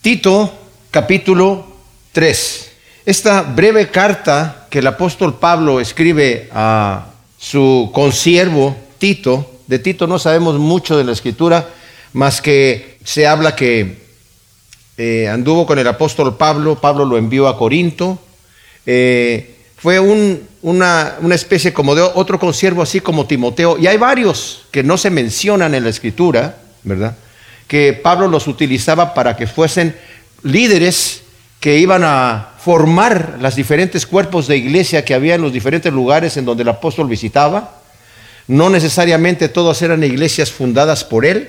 Tito capítulo 3. Esta breve carta que el apóstol Pablo escribe a su consiervo Tito, de Tito no sabemos mucho de la escritura, más que se habla que eh, anduvo con el apóstol Pablo, Pablo lo envió a Corinto, eh, fue una, una, especie como de otro consiervo así como Timoteo, y hay varios que no se mencionan en la escritura, ¿verdad? Que Pablo los utilizaba para que fuesen líderes que iban a formar los diferentes cuerpos de iglesia que había en los diferentes lugares en donde el apóstol visitaba. No necesariamente todas eran iglesias fundadas por él.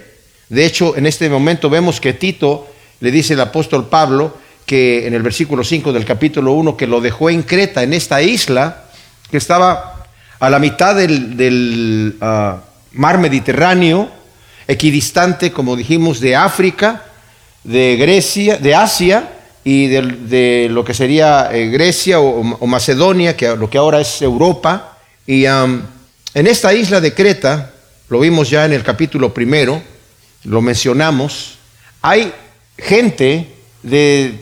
De hecho, en este momento vemos que Tito le dice el apóstol Pablo que en el versículo 5 del capítulo 1 que lo dejó en Creta, en esta isla que estaba a la mitad del, ah, mar Mediterráneo, equidistante, como dijimos, de África, de Grecia, de Asia y de, lo que sería eh, Grecia o, Macedonia, que lo que ahora es Europa. Y en esta isla de Creta, lo vimos ya en el capítulo primero, lo mencionamos, hay gente de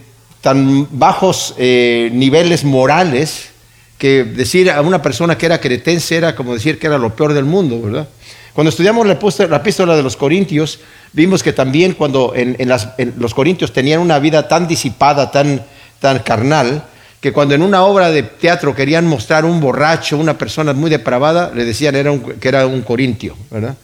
tan bajos eh, niveles morales que decir a una persona que era cretense era como decir que era lo peor del mundo, ¿verdad? Cuando estudiamos la epístola de los Corintios, vimos que también cuando en, los Corintios tenían una vida tan disipada, tan, tan carnal, que cuando en una obra de teatro querían mostrar un borracho, una persona muy depravada, le decían era que era un corintio, ¿verdad?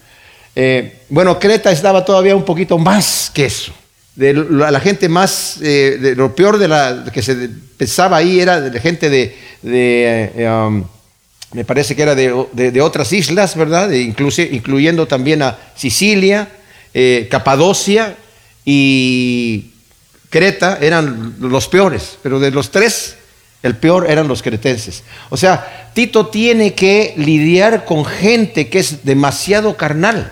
Eh, bueno, Creta estaba todavía un poquito más que eso. La, gente más, eh, lo peor de la que se pensaba ahí era de la gente de, eh, um, me parece que era de, otras islas, ¿verdad? incluyendo también a Sicilia, Capadocia y Creta, eran los peores, pero de los tres, el peor eran los cretenses. O sea, Tito tiene que lidiar con gente que es demasiado carnal.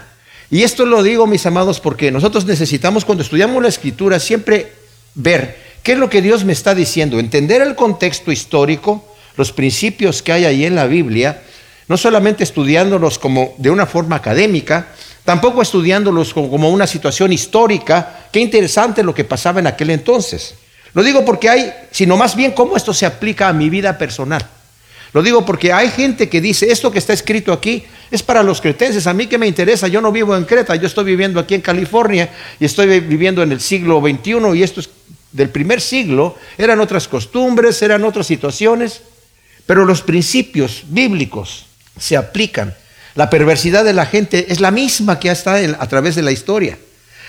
Y esto lo digo, mis amados, porque nosotros necesitamos cuando estudiamos la escritura siempre ver qué es lo que Dios me está diciendo, entender el contexto histórico, los principios que hay ahí en la Biblia, no solamente estudiándolos como de una forma académica, tampoco estudiándolos como una situación histórica, qué interesante lo que pasaba en aquel entonces. Lo digo porque hay, sino más bien cómo esto se aplica a mi vida personal. Lo digo porque hay gente que dice, esto que está escrito aquí es para los cretenses, a mí que me interesa, yo no vivo en Creta, yo estoy viviendo aquí en California y estoy viviendo en el siglo XXI y esto es del primer siglo, eran otras costumbres, eran otras situaciones, pero los principios bíblicos se aplican. La perversidad de la gente es la misma que está a través de la historia.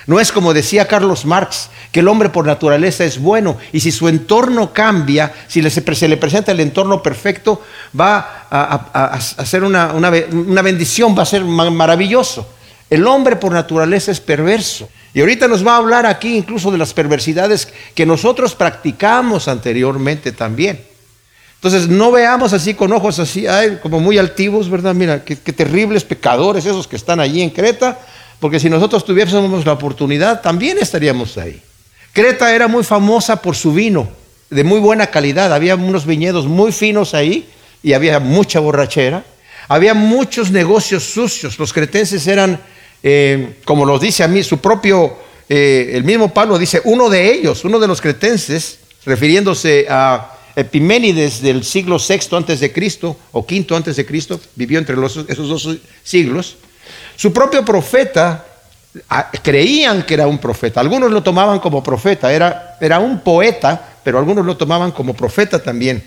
No es como decía Carlos Marx, que el hombre por naturaleza es bueno y si su entorno cambia, si se le presenta el entorno perfecto, va a, ser una, una bendición, va a ser maravilloso. El hombre por naturaleza es perverso. Y ahorita nos va a hablar aquí incluso de las perversidades que nosotros practicamos anteriormente también. Entonces no veamos así con ojos así, como muy altivos, ¿verdad? Mira, qué, terribles pecadores esos que están allí en Creta porque si nosotros tuviésemos la oportunidad, también estaríamos ahí. Creta era muy famosa por su vino, de muy buena calidad. Había unos viñedos muy finos ahí y había mucha borrachera. Había muchos negocios sucios. Los cretenses eran, eh, como lo dice a mí, su propio, eh, el mismo Pablo dice, uno de ellos, uno de los cretenses, refiriéndose a Epiménides del siglo VI antes de Cristo o V antes de Cristo, vivió entre esos dos siglos. Su propio profeta, ah, creían que era un profeta, algunos lo tomaban como profeta, era, era un poeta, pero algunos lo tomaban como profeta también.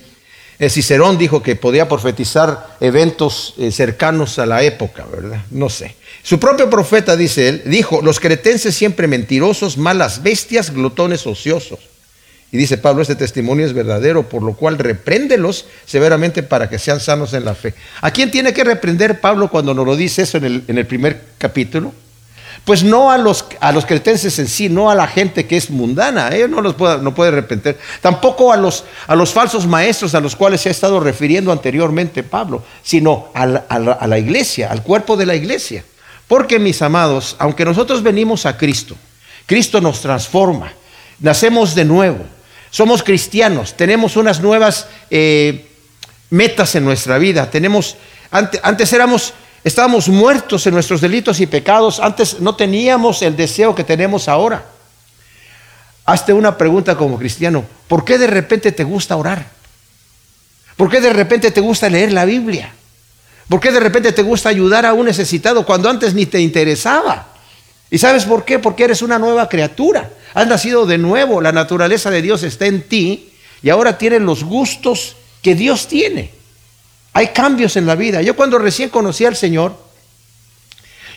El Cicerón dijo que podía profetizar eventos eh, cercanos a la época, ¿verdad? No sé. Su propio profeta, dice él, dijo, los cretenses siempre mentirosos, malas bestias, glotones ociosos. Y dice Pablo, este testimonio es verdadero, por lo cual repréndelos severamente para que sean sanos en la fe. ¿A quién tiene que reprender Pablo cuando nos lo dice eso en el, primer capítulo? Pues no a los, a los cretenses en sí, no a la gente que es mundana, ellos no los puede, no puede. Tampoco a los, a los falsos maestros a los cuales se ha estado refiriendo anteriormente Pablo, sino a la iglesia, al cuerpo de la iglesia. Porque mis amados, aunque nosotros venimos a Cristo, Cristo nos transforma, nacemos de nuevo, somos cristianos, tenemos unas nuevas eh, metas en nuestra vida. Tenemos, antes, antes éramos, estábamos muertos en nuestros delitos y pecados. Antes no teníamos el deseo que tenemos ahora. hazte una pregunta como cristiano. ¿Por qué de repente te gusta orar? ¿Por qué de repente te gusta leer la Biblia? ¿Por qué de repente te gusta ayudar a un necesitado cuando antes ni te interesaba? ¿Y sabes por qué? Porque eres una nueva criatura. Has nacido de nuevo, la naturaleza de Dios está en ti y ahora tienes los gustos que Dios tiene. Hay cambios en la vida. Yo cuando recién conocí al Señor,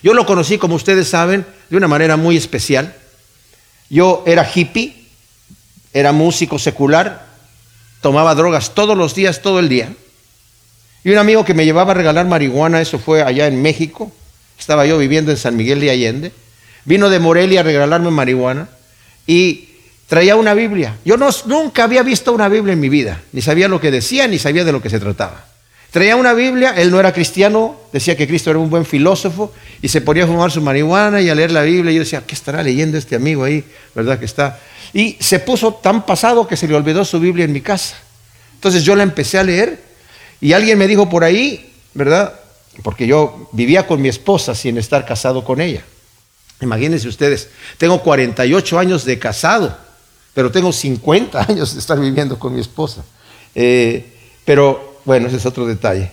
yo lo conocí, como ustedes saben, de una manera muy especial. Yo era hippie, era músico secular, tomaba drogas todos los días, todo el día. Y un amigo que me llevaba a regalar marihuana, eso fue allá en México, estaba yo viviendo en San Miguel de Allende, vino de Morelia a regalarme marihuana y traía una Biblia. Yo no, nunca había visto una Biblia en mi vida, ni sabía lo que decía, ni sabía de lo que se trataba. Traía una Biblia, él no era cristiano, decía que Cristo era un buen filósofo y se ponía a fumar su marihuana y a leer la Biblia. Y yo decía, ¿qué estará leyendo este amigo ahí? ¿Verdad que está? Y se puso tan pasado que se le olvidó su Biblia en mi casa. Entonces yo la empecé a leer y alguien me dijo por ahí, ¿verdad? Porque yo vivía con mi esposa sin estar casado con ella. Imagínense ustedes, tengo 48 años de casado, pero tengo 50 años de estar viviendo con mi esposa. Eh, pero bueno, ese es otro detalle.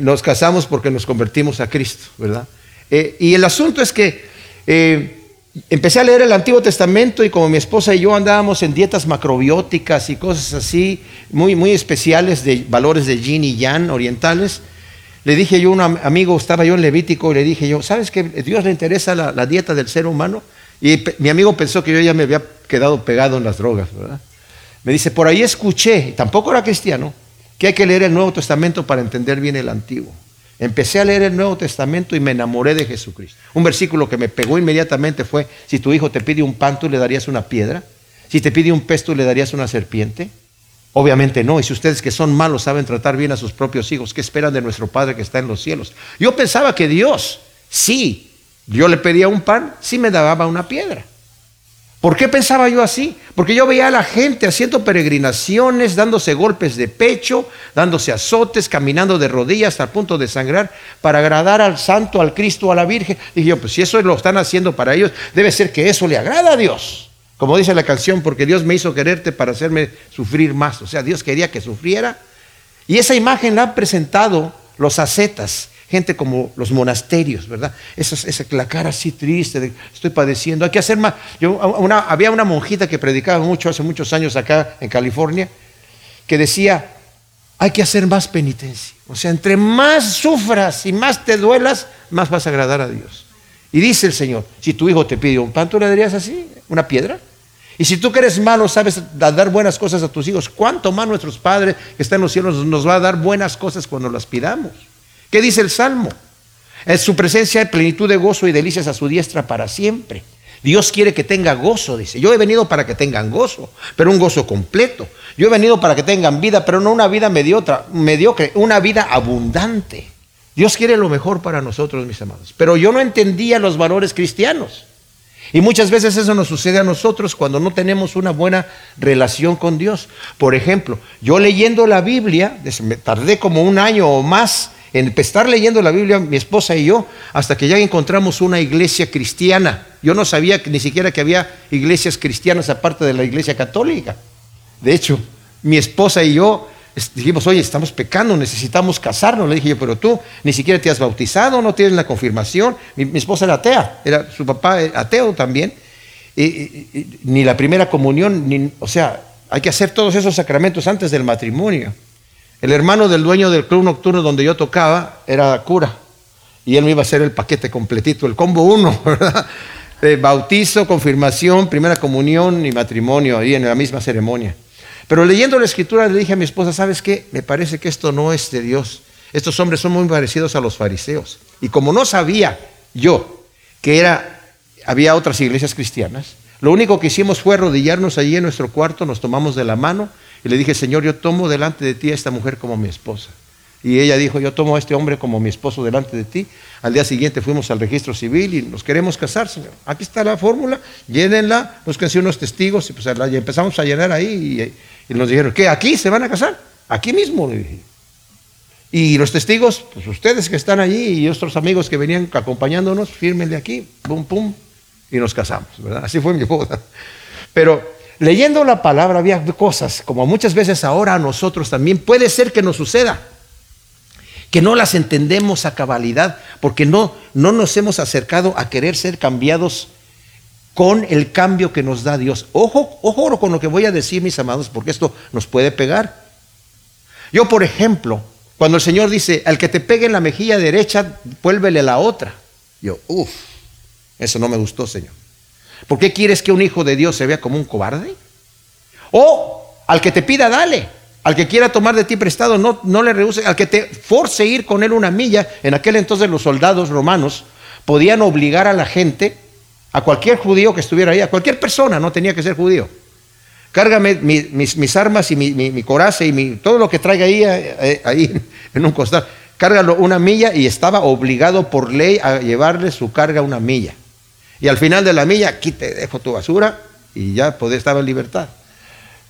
nos casamos porque nos convertimos a Cristo, ¿verdad? Eh, y el asunto es que eh, empecé a leer el Antiguo Testamento y como mi esposa y yo andábamos en dietas macrobióticas y cosas así, muy, muy especiales de valores de yin y yang orientales, le dije yo a un amigo, estaba yo en Levítico, y le dije yo, ¿sabes que Dios le interesa la, la dieta del ser humano? Y mi amigo pensó que yo ya me había quedado pegado en las drogas, ¿verdad? Me dice, por ahí escuché, tampoco era cristiano, que hay que leer el Nuevo Testamento para entender bien el Antiguo. Empecé a leer el Nuevo Testamento y me enamoré de Jesucristo. Un versículo que me pegó inmediatamente fue, si tu hijo te pide un pan, tú le darías una piedra. Si te pide un pez, tú le darías una serpiente. Obviamente no. Y si ustedes que son malos saben tratar bien a sus propios hijos, ¿qué esperan de nuestro Padre que está en los cielos? Yo pensaba que Dios, sí, yo le pedía un pan, sí me daba una piedra. ¿Por qué pensaba yo así? Porque yo veía a la gente haciendo peregrinaciones, dándose golpes de pecho, dándose azotes, caminando de rodillas hasta el punto de sangrar para agradar al santo, al Cristo, a la Virgen. Dije yo, pues si eso lo están haciendo para ellos, debe ser que eso le agrada a Dios. Como dice la canción, porque Dios me hizo quererte para hacerme sufrir más. O sea, Dios quería que sufriera. Y esa imagen la han presentado los ascetas gente como los monasterios, ¿verdad? Esa, la cara así triste, estoy padeciendo, hay que hacer más. Yo, había una monjita que predicaba mucho hace muchos años acá en California, que decía, hay que hacer más penitencia. O sea, entre más sufras y más te duelas, más vas a agradar a Dios. Y dice el Señor, si tu hijo te pide un pan, ¿tú le darías así? ¿Una piedra? Y si tú que eres malo sabes dar buenas cosas a tus hijos, ¿cuánto más nuestros padres que están en los cielos nos va a dar buenas cosas cuando las pidamos? ¿Qué dice el Salmo? En su presencia hay plenitud de gozo y delicias a su diestra para siempre. Dios quiere que tenga gozo, dice. Yo he venido para que tengan gozo, pero un gozo completo. Yo he venido para que tengan vida, pero no una vida mediocre, una vida abundante. Dios quiere lo mejor para nosotros, mis amados. Pero yo no entendía los valores cristianos. Y muchas veces eso nos sucede a nosotros cuando no tenemos una buena relación con Dios. Por ejemplo, yo leyendo la Biblia, me tardé como un año o más en estar leyendo la Biblia, mi esposa y yo, hasta que ya encontramos una iglesia cristiana. Yo no sabía ni siquiera que había iglesias cristianas aparte de la iglesia católica. De hecho, mi esposa y yo dijimos, oye, estamos pecando, necesitamos casarnos. Le dije yo, pero tú ni siquiera te has bautizado, no tienes la confirmación. Mi, esposa era atea, era su papá ateo también. ni la primera comunión, ni, o sea, hay que hacer todos esos sacramentos antes del matrimonio. El hermano del dueño del club nocturno donde yo tocaba era cura. Y él me iba a hacer el paquete completito, el combo uno, ¿verdad? bautizo, confirmación, primera comunión y matrimonio ahí en la misma ceremonia. Pero leyendo la escritura le dije a mi esposa, ¿sabes qué? Me parece que esto no es de Dios. Estos hombres son muy parecidos a los fariseos. Y como no sabía yo que era, había otras iglesias cristianas, lo único que hicimos fue arrodillarnos allí en nuestro cuarto, nos tomamos de la mano y le dije, Señor, yo tomo delante de ti a esta mujer como mi esposa. Y ella dijo, yo tomo a este hombre como mi esposo delante de ti. Al día siguiente fuimos al registro civil y nos queremos casar, Señor. Aquí está la fórmula, llénenla, canción unos testigos y pues empezamos a llenar ahí y, nos dijeron, ¿qué? ¿Aquí se van a casar? Aquí mismo, le dije. Y los testigos, pues ustedes que están allí y otros amigos que venían acompañándonos, fírmenle aquí, pum, pum, y nos casamos, ¿verdad? Así fue mi boda. Pero leyendo la palabra había cosas, como muchas veces ahora a nosotros también puede ser que nos suceda, que no las entendemos a cabalidad, porque no, no nos hemos acercado a querer ser cambiados con el cambio que nos da Dios. Ojo, ojo con lo que voy a decir, mis amados, porque esto nos puede pegar. Yo, por ejemplo, cuando el Señor dice, al que te pegue en la mejilla derecha, vuélvele la otra. Yo, uff, eso no me gustó, Señor. ¿Por qué quieres que un hijo de Dios se vea como un cobarde? O al que te pida, dale. Al que quiera tomar de ti prestado, no, no le rehúse. Al que te force ir con él una milla. En aquel entonces los soldados romanos podían obligar a la gente, a cualquier judío que estuviera ahí, a cualquier persona, no tenía que ser judío. Cárgame mis, armas y mi, mi, coraza y todo lo que traiga ahí, eh, eh, en un costal. Cárgalo una milla y estaba obligado por ley a llevarle su carga una milla. Y al final de la milla, aquí te dejo tu basura y ya podés estar en libertad.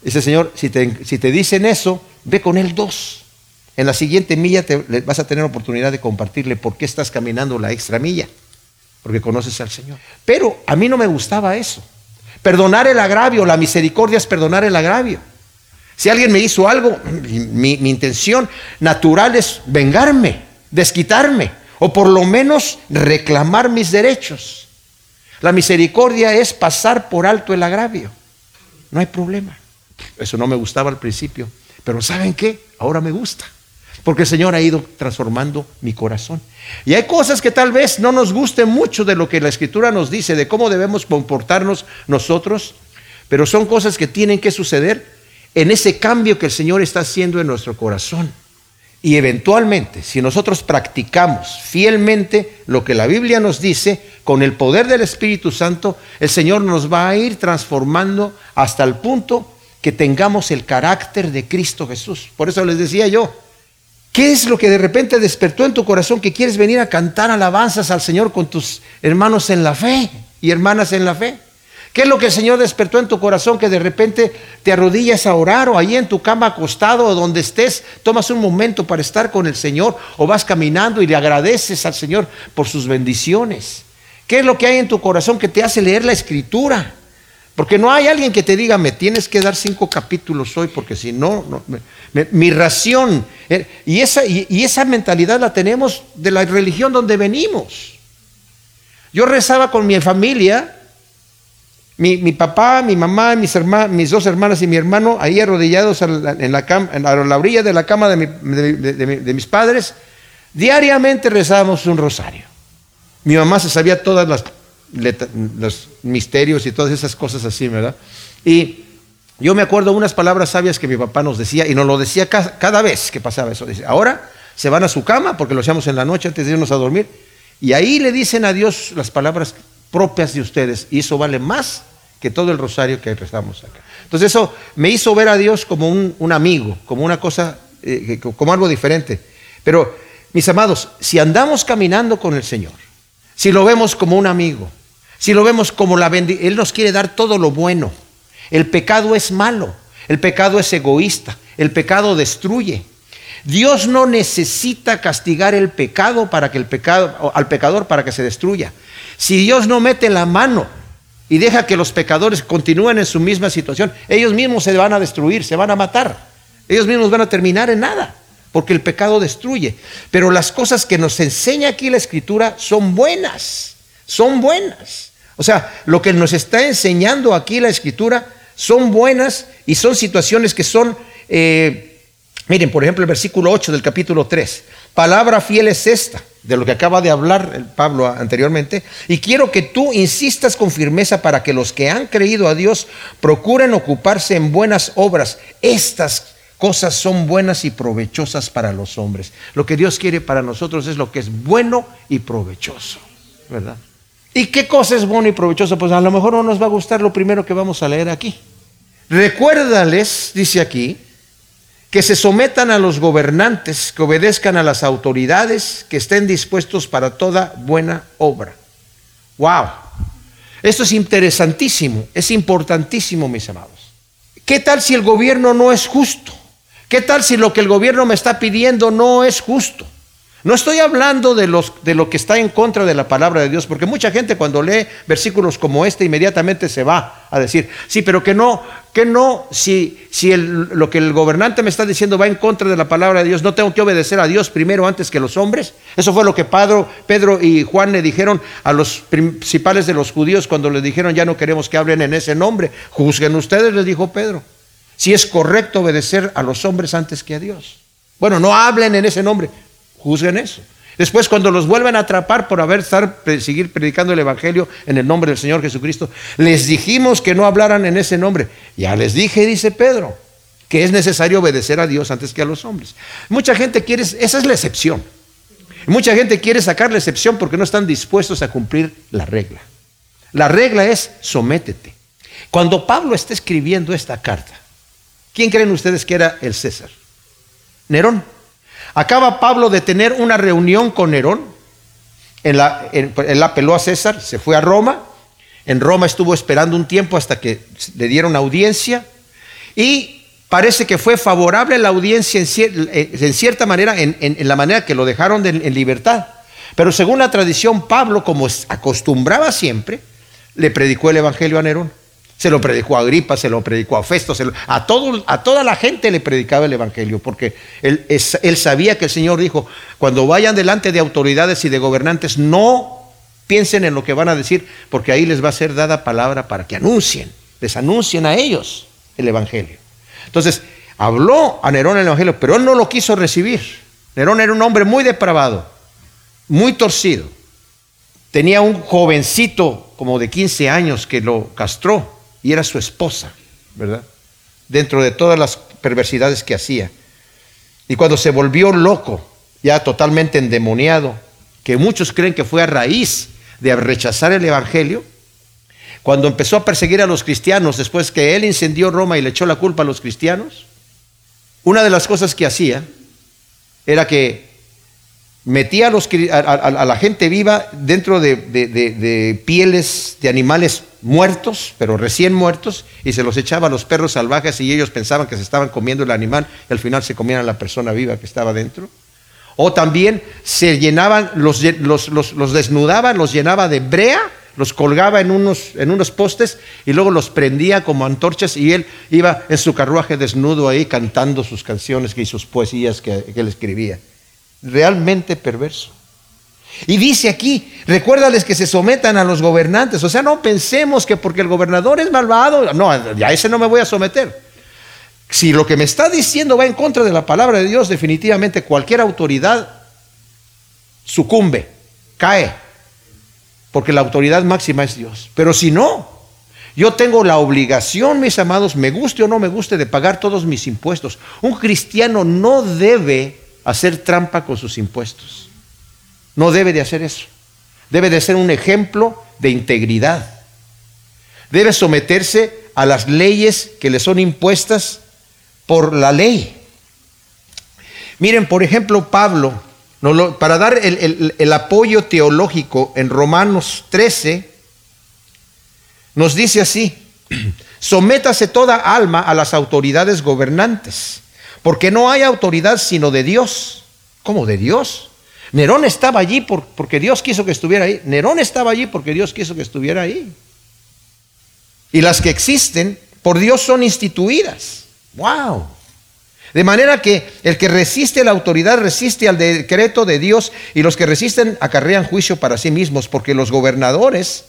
Dice Señor, si te, dicen eso, ve con él dos. En la siguiente milla vas a tener oportunidad de compartirle por qué estás caminando la extra milla, porque conoces al Señor. Pero a mí no me gustaba eso. Perdonar el agravio, la misericordia es perdonar el agravio. Si alguien me hizo algo, mi intención natural es vengarme, desquitarme, o por lo menos reclamar mis derechos. La misericordia es pasar por alto el agravio. No hay problema. Eso no me gustaba al principio. Pero ¿saben qué? Ahora me gusta. Porque el Señor ha ido transformando mi corazón. Y hay cosas que tal vez no nos gusten mucho de lo que la Escritura nos dice, de cómo debemos comportarnos nosotros, pero son cosas que tienen que suceder en ese cambio que el Señor está haciendo en nuestro corazón. Y eventualmente, si nosotros practicamos fielmente lo que la Biblia nos dice, con el poder del Espíritu Santo, el Señor nos va a ir transformando hasta el punto que tengamos el carácter de Cristo Jesús. Por eso les decía yo, ¿qué es lo que de repente despertó en tu corazón que quieres venir a cantar alabanzas al Señor con tus hermanos en la fe y hermanas en la fe? ¿Qué es lo que el Señor despertó en tu corazón que de repente te arrodillas a orar o ahí en tu cama acostado o donde estés, tomas un momento para estar con el Señor o vas caminando y le agradeces al Señor por sus bendiciones? ¿Qué es lo que hay en tu corazón que te hace leer la escritura? Porque no hay alguien que te diga, me tienes que dar cinco capítulos hoy, porque si no, mi ración. Eh, y esa, y esa mentalidad la tenemos de la religión donde venimos. Yo rezaba con mi familia mi, papá, mi mamá, mis, mis dos hermanas y mi hermano, ahí arrodillados en la, la orilla de la cama de, mis padres, diariamente rezábamos un rosario. Mi mamá se sabía todos los misterios y todas esas cosas así, ¿verdad? Y yo me acuerdo unas palabras sabias que mi papá nos decía, y nos lo decía cada, vez que pasaba eso. Dice, ahora se van a su cama, porque lo hacíamos en la noche antes de irnos a dormir, y ahí le dicen a Dios las palabras propias de ustedes, y eso vale más que todo el rosario que rezamos acá. Entonces eso me hizo ver a Dios como un, amigo, como una cosa, eh, como algo diferente. Pero, mis amados, si andamos caminando con el Señor, si lo vemos como un amigo, si lo vemos como la bendición, Él nos quiere dar todo lo bueno. El pecado es malo, el pecado es egoísta, el pecado destruye. Dios no necesita castigar el pecado para que el pecado al pecador para que se destruya. Si Dios no mete la mano y deja que los pecadores continúen en su misma situación, ellos mismos se van a destruir, se van a matar. Ellos mismos van a terminar en nada, porque el pecado destruye. Pero las cosas que nos enseña aquí la Escritura son buenas, son buenas. O sea, lo que nos está enseñando aquí la Escritura son buenas y son situaciones que son, eh, miren, por ejemplo, el versículo 8 del capítulo 3. Palabra fiel es esta de lo que acaba de hablar Pablo anteriormente, y quiero que tú insistas con firmeza para que los que han creído a Dios procuren ocuparse en buenas obras. Estas cosas son buenas y provechosas para los hombres. Lo que Dios quiere para nosotros es lo que es bueno y provechoso, ¿verdad? ¿Y qué cosa es bueno y provechoso? Pues a lo mejor no nos va a gustar lo primero que vamos a leer aquí. Recuérdales, dice aquí, que se sometan a los gobernantes, que obedezcan a las autoridades, que estén dispuestos para toda buena obra. ¡Wow! Esto es interesantísimo, es importantísimo, mis amados. ¿Qué tal si el gobierno no es justo? ¿Qué tal si lo que el gobierno me está pidiendo no es justo? No estoy hablando de, de lo que está en contra de la palabra de Dios, porque mucha gente cuando lee versículos como este inmediatamente se va a decir, sí, pero que no, que no, si, si lo que el gobernante me está diciendo va en contra de la palabra de Dios, no tengo que obedecer a Dios primero antes que los hombres. Eso fue lo que Pedro, Pedro y Juan le dijeron a los principales de los judíos cuando les dijeron ya no queremos que hablen en ese nombre. Juzguen ustedes, les dijo Pedro, si es correcto obedecer a los hombres antes que a Dios. Bueno, no hablen en ese nombre, Juzguen eso. Después, cuando los vuelven a atrapar por haber estar, seguir predicando el Evangelio en el nombre del Señor Jesucristo, les dijimos que no hablaran en ese nombre. Ya les dije, dice Pedro, que es necesario obedecer a Dios antes que a los hombres. Mucha gente quiere, esa es la excepción. Mucha gente quiere sacar la excepción porque no están dispuestos a cumplir la regla. La regla es sométete. Cuando Pablo está escribiendo esta carta, ¿quién creen ustedes que era el César? Nerón. Acaba Pablo de tener una reunión con Nerón. En la, él apeló a César, se fue a Roma. En Roma estuvo esperando un tiempo hasta que le dieron audiencia. Y parece que fue favorable la audiencia en, eh, cierta manera, en, la manera que lo dejaron en libertad. Pero según la tradición, Pablo, como acostumbraba siempre, le predicó el Evangelio a Nerón. Se lo predicó a Agripa, se lo predicó a Festo, a, toda la gente le predicaba el Evangelio, porque él, él sabía que el Señor dijo, cuando vayan delante de autoridades y de gobernantes, no piensen en lo que van a decir, porque ahí les va a ser dada palabra para que anuncien, les anuncien a ellos el Evangelio. Entonces, habló a Nerón el Evangelio, pero él no lo quiso recibir. Nerón era un hombre muy depravado, muy torcido. Tenía un jovencito como de 15 años que lo castró y era su esposa, ¿verdad? Dentro de todas las perversidades que hacía. Y cuando se volvió loco, ya totalmente endemoniado, que muchos creen que fue a raíz de rechazar el Evangelio, cuando empezó a perseguir a los cristianos después que él incendió Roma y le echó la culpa a los cristianos, una de las cosas que hacía era que metía a, los, a, la gente viva dentro de, pieles de animales muertos, pero recién muertos, y se los echaba a los perros salvajes y ellos pensaban que se estaban comiendo el animal y al final se comían a la persona viva que estaba dentro. O también se llenaban, los, los, los, desnudaba, los llenaba de brea, los colgaba en unos, en unos postes y luego los prendía como antorchas y él iba en su carruaje desnudo ahí cantando sus canciones y sus poesías que él escribía realmente perverso. Y dice aquí, recuérdales que se sometan a los gobernantes. O sea, no pensemos que porque el gobernador es malvado, no, ya ese no me voy a someter. Si lo que me está diciendo va en contra de la palabra de Dios, definitivamente cualquier autoridad sucumbe, cae, porque la autoridad máxima es Dios. Pero si no, yo tengo la obligación, mis amados, me guste o no me guste, de pagar todos mis impuestos. Un cristiano no debe hacer trampa con sus impuestos. No debe de hacer eso. Debe de ser un ejemplo de integridad. Debe someterse a las leyes que le son impuestas por la ley. Miren, por ejemplo, Pablo, para dar el, el apoyo teológico en Romanos 13, nos dice así, sométase toda alma a las autoridades gobernantes porque no hay autoridad sino de Dios. ¿Cómo de Dios? Nerón estaba allí porque Dios quiso que estuviera ahí. Nerón estaba allí porque Dios quiso que estuviera ahí. Y las que existen por Dios son instituidas. ¡Wow! De manera que el que resiste la autoridad resiste al decreto de Dios y los que resisten acarrean juicio para sí mismos, porque los gobernadores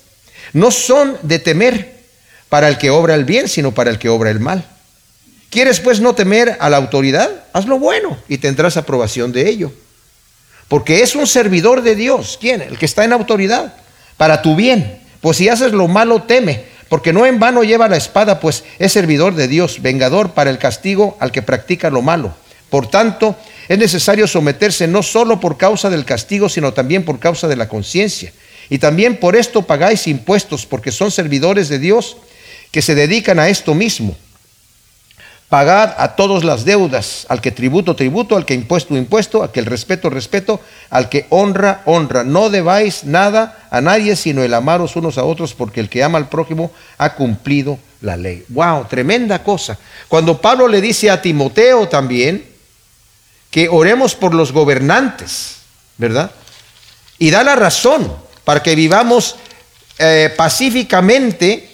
no son de temer para el que obra el bien, sino para el que obra el mal. ¿Quieres pues no temer a la autoridad? Haz lo bueno y tendrás aprobación de ello. Porque es un servidor de Dios. ¿Quién? El que está en autoridad. Para tu bien. Pues si haces lo malo, teme. Porque no en vano lleva la espada, pues es servidor de Dios, vengador para el castigo al que practica lo malo. Por tanto, es necesario someterse no solo por causa del castigo, sino también por causa de la conciencia. Y también por esto pagáis impuestos, porque son servidores de Dios que se dedican a esto mismo Pagad a todos las deudas, al que tributo, tributo, al que impuesto, impuesto, al que el respeto, respeto, al que honra, honra. No debáis nada a nadie sino el amaros unos a otros, porque el que ama al prójimo ha cumplido la ley. ¡Wow! Tremenda cosa. Cuando Pablo le dice a Timoteo también que oremos por los gobernantes, ¿verdad? Y da la razón para que vivamos eh, pacíficamente.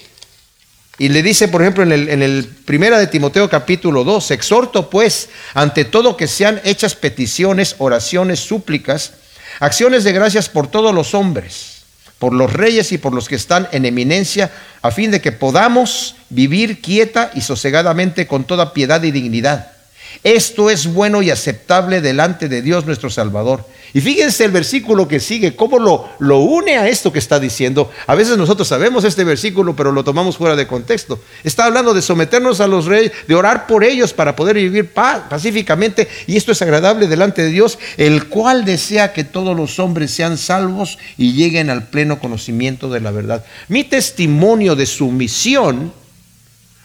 Y le dice, por ejemplo, en el, en primera de Timoteo capítulo 2, exhorto pues ante todo que sean hechas peticiones, oraciones, súplicas, acciones de gracias por todos los hombres, por los reyes y por los que están en eminencia, a fin de que podamos vivir quieta y sosegadamente con toda piedad y dignidad esto es bueno y aceptable delante de Dios nuestro Salvador. Y fíjense el versículo que sigue, cómo lo, lo, une a esto que está diciendo. A veces nosotros sabemos este versículo, pero lo tomamos fuera de contexto. Está hablando de someternos a los reyes, de orar por ellos para poder vivir pacíficamente. Y esto es agradable delante de Dios, el cual desea que todos los hombres sean salvos y lleguen al pleno conocimiento de la verdad. Mi testimonio de sumisión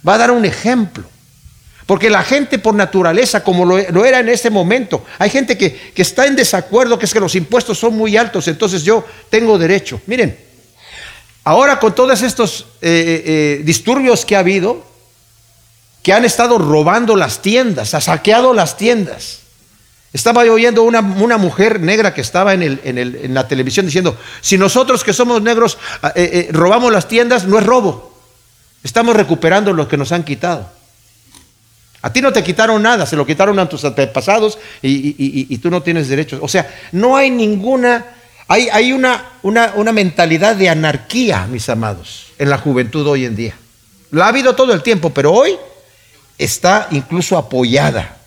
va a dar un ejemplo. Porque la gente por naturaleza, como lo, era en ese momento, hay gente que, está en desacuerdo, que es que los impuestos son muy altos, entonces yo tengo derecho. Miren, ahora con todos estos eh, eh, eh, disturbios que ha habido, que han estado robando las tiendas, ha saqueado las tiendas. Estaba yo oyendo una, mujer negra que estaba en, la televisión diciendo, si nosotros que somos negros ah, robamos las tiendas, no es robo, estamos recuperando lo que nos han quitado. A ti no te quitaron nada, se lo quitaron a tus antepasados y, tú no tienes derechos. O sea, no hay ninguna, hay, hay una, una, una, mentalidad de anarquía, mis amados, en la juventud hoy en día. La ha habido todo el tiempo, pero hoy está incluso apoyada,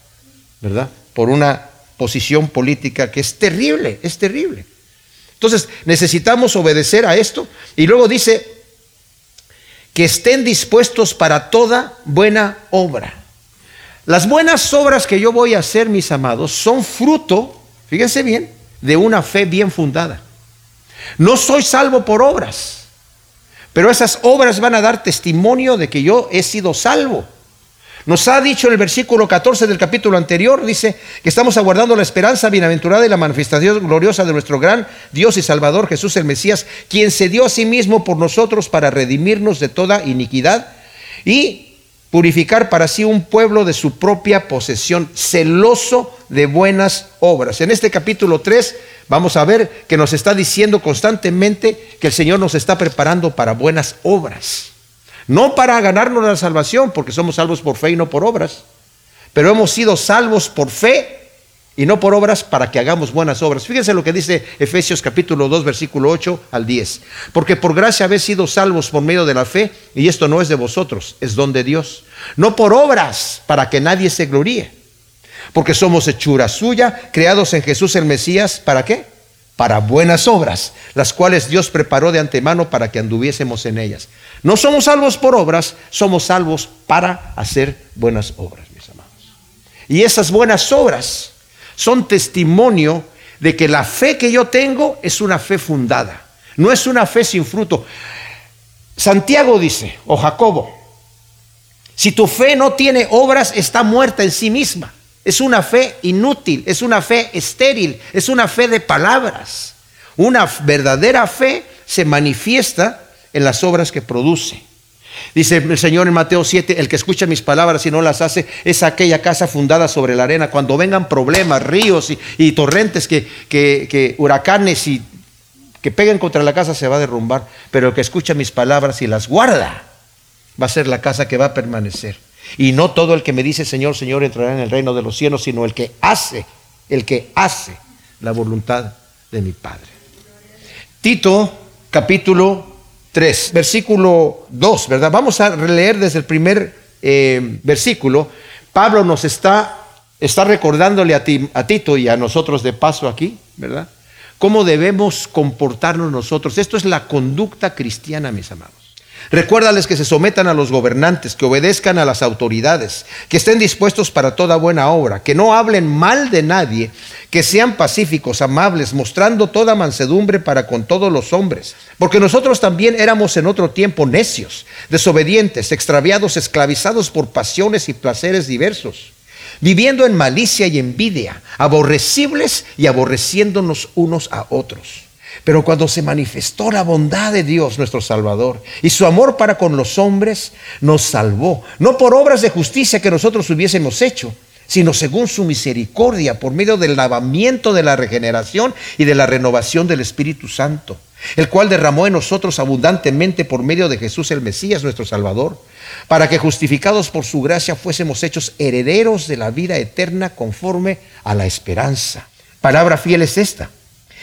¿verdad? Por una posición política que es terrible, es terrible. Entonces, necesitamos obedecer a esto. Y luego dice, que estén dispuestos para toda buena obra. Las buenas obras que yo voy a hacer, mis amados, son fruto, fíjense bien, de una fe bien fundada. No soy salvo por obras, pero esas obras van a dar testimonio de que yo he sido salvo. Nos ha dicho en el versículo 14 del capítulo anterior, dice que estamos aguardando la esperanza bienaventurada y la manifestación gloriosa de nuestro gran Dios y Salvador Jesús el Mesías, quien se dio a sí mismo por nosotros para redimirnos de toda iniquidad y purificar para sí un pueblo de su propia posesión, celoso de buenas obras. En este capítulo 3 vamos a ver que nos está diciendo constantemente que el Señor nos está preparando para buenas obras. No para ganarnos la salvación, porque somos salvos por fe y no por obras, pero hemos sido salvos por fe y no por obras para que hagamos buenas obras. Fíjense lo que dice Efesios capítulo 2, versículo 8 al 10. Porque por gracia habéis sido salvos por medio de la fe, y esto no es de vosotros, es don de Dios. No por obras para que nadie se gloríe. Porque somos hechura suya, creados en Jesús el Mesías, ¿para qué? Para buenas obras, las cuales Dios preparó de antemano para que anduviésemos en ellas. No somos salvos por obras, somos salvos para hacer buenas obras, mis amados. Y esas buenas obras son testimonio de que la fe que yo tengo es una fe fundada, no es una fe sin fruto. Santiago dice, o Jacobo, si tu fe no tiene obras, está muerta en sí misma. Es una fe inútil, es una fe estéril, es una fe de palabras. Una verdadera fe se manifiesta en las obras que produce. Dice el Señor en Mateo 7, el que escucha mis palabras y no las hace es aquella casa fundada sobre la arena. Cuando vengan problemas, ríos y, torrentes, que, que, huracanes y que peguen contra la casa se va a derrumbar. Pero el que escucha mis palabras y las guarda va a ser la casa que va a permanecer. Y no todo el que me dice Señor, Señor entrará en el reino de los cielos, sino el que hace, el que hace la voluntad de mi Padre. Tito capítulo 3, versículo 2, ¿verdad? Vamos a leer desde el primer eh, versículo. Pablo nos está, está recordándole a, ti, a Tito y a nosotros de paso aquí, ¿verdad? Cómo debemos comportarnos nosotros. Esto es la conducta cristiana, mis amados. Recuérdales que se sometan a los gobernantes, que obedezcan a las autoridades, que estén dispuestos para toda buena obra, que no hablen mal de nadie, que sean pacíficos, amables, mostrando toda mansedumbre para con todos los hombres. Porque nosotros también éramos en otro tiempo necios, desobedientes, extraviados, esclavizados por pasiones y placeres diversos, viviendo en malicia y envidia, aborrecibles y aborreciéndonos unos a otros. Pero cuando se manifestó la bondad de Dios nuestro Salvador y su amor para con los hombres, nos salvó, no por obras de justicia que nosotros hubiésemos hecho, sino según su misericordia, por medio del lavamiento de la regeneración y de la renovación del Espíritu Santo, el cual derramó en nosotros abundantemente por medio de Jesús el Mesías, nuestro Salvador, para que justificados por su gracia fuésemos hechos herederos de la vida eterna conforme a la esperanza. Palabra fiel es esta.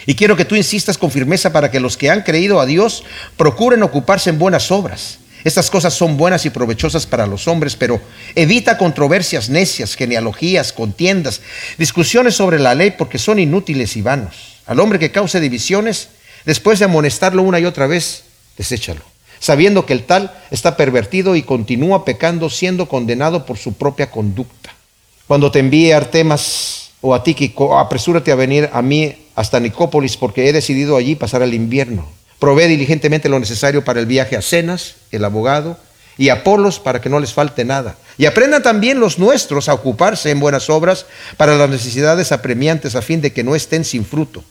Y quiero que tú insistas con firmeza para que los que han creído a Dios procuren ocuparse en buenas obras estas cosas son buenas y provechosas para los hombres, pero evita controversias necias, genealogías, contiendas, discusiones sobre la ley, porque son inútiles y vanos. Al hombre que cause divisiones, después de amonestarlo una y otra vez, deséchalo, sabiendo que el tal está pervertido y continúa pecando, siendo condenado por su propia conducta. Cuando te envíe Artemas o a Tíquico, apresúrate a venir a mí hasta Nicópolis, porque he decidido allí pasar el invierno. Provee diligentemente lo necesario para el viaje a Cenas, el abogado, y a Apolos para que no les falte nada. Y aprendan también los nuestros a ocuparse en buenas obras para las necesidades apremiantes a fin de que no estén sin fruto.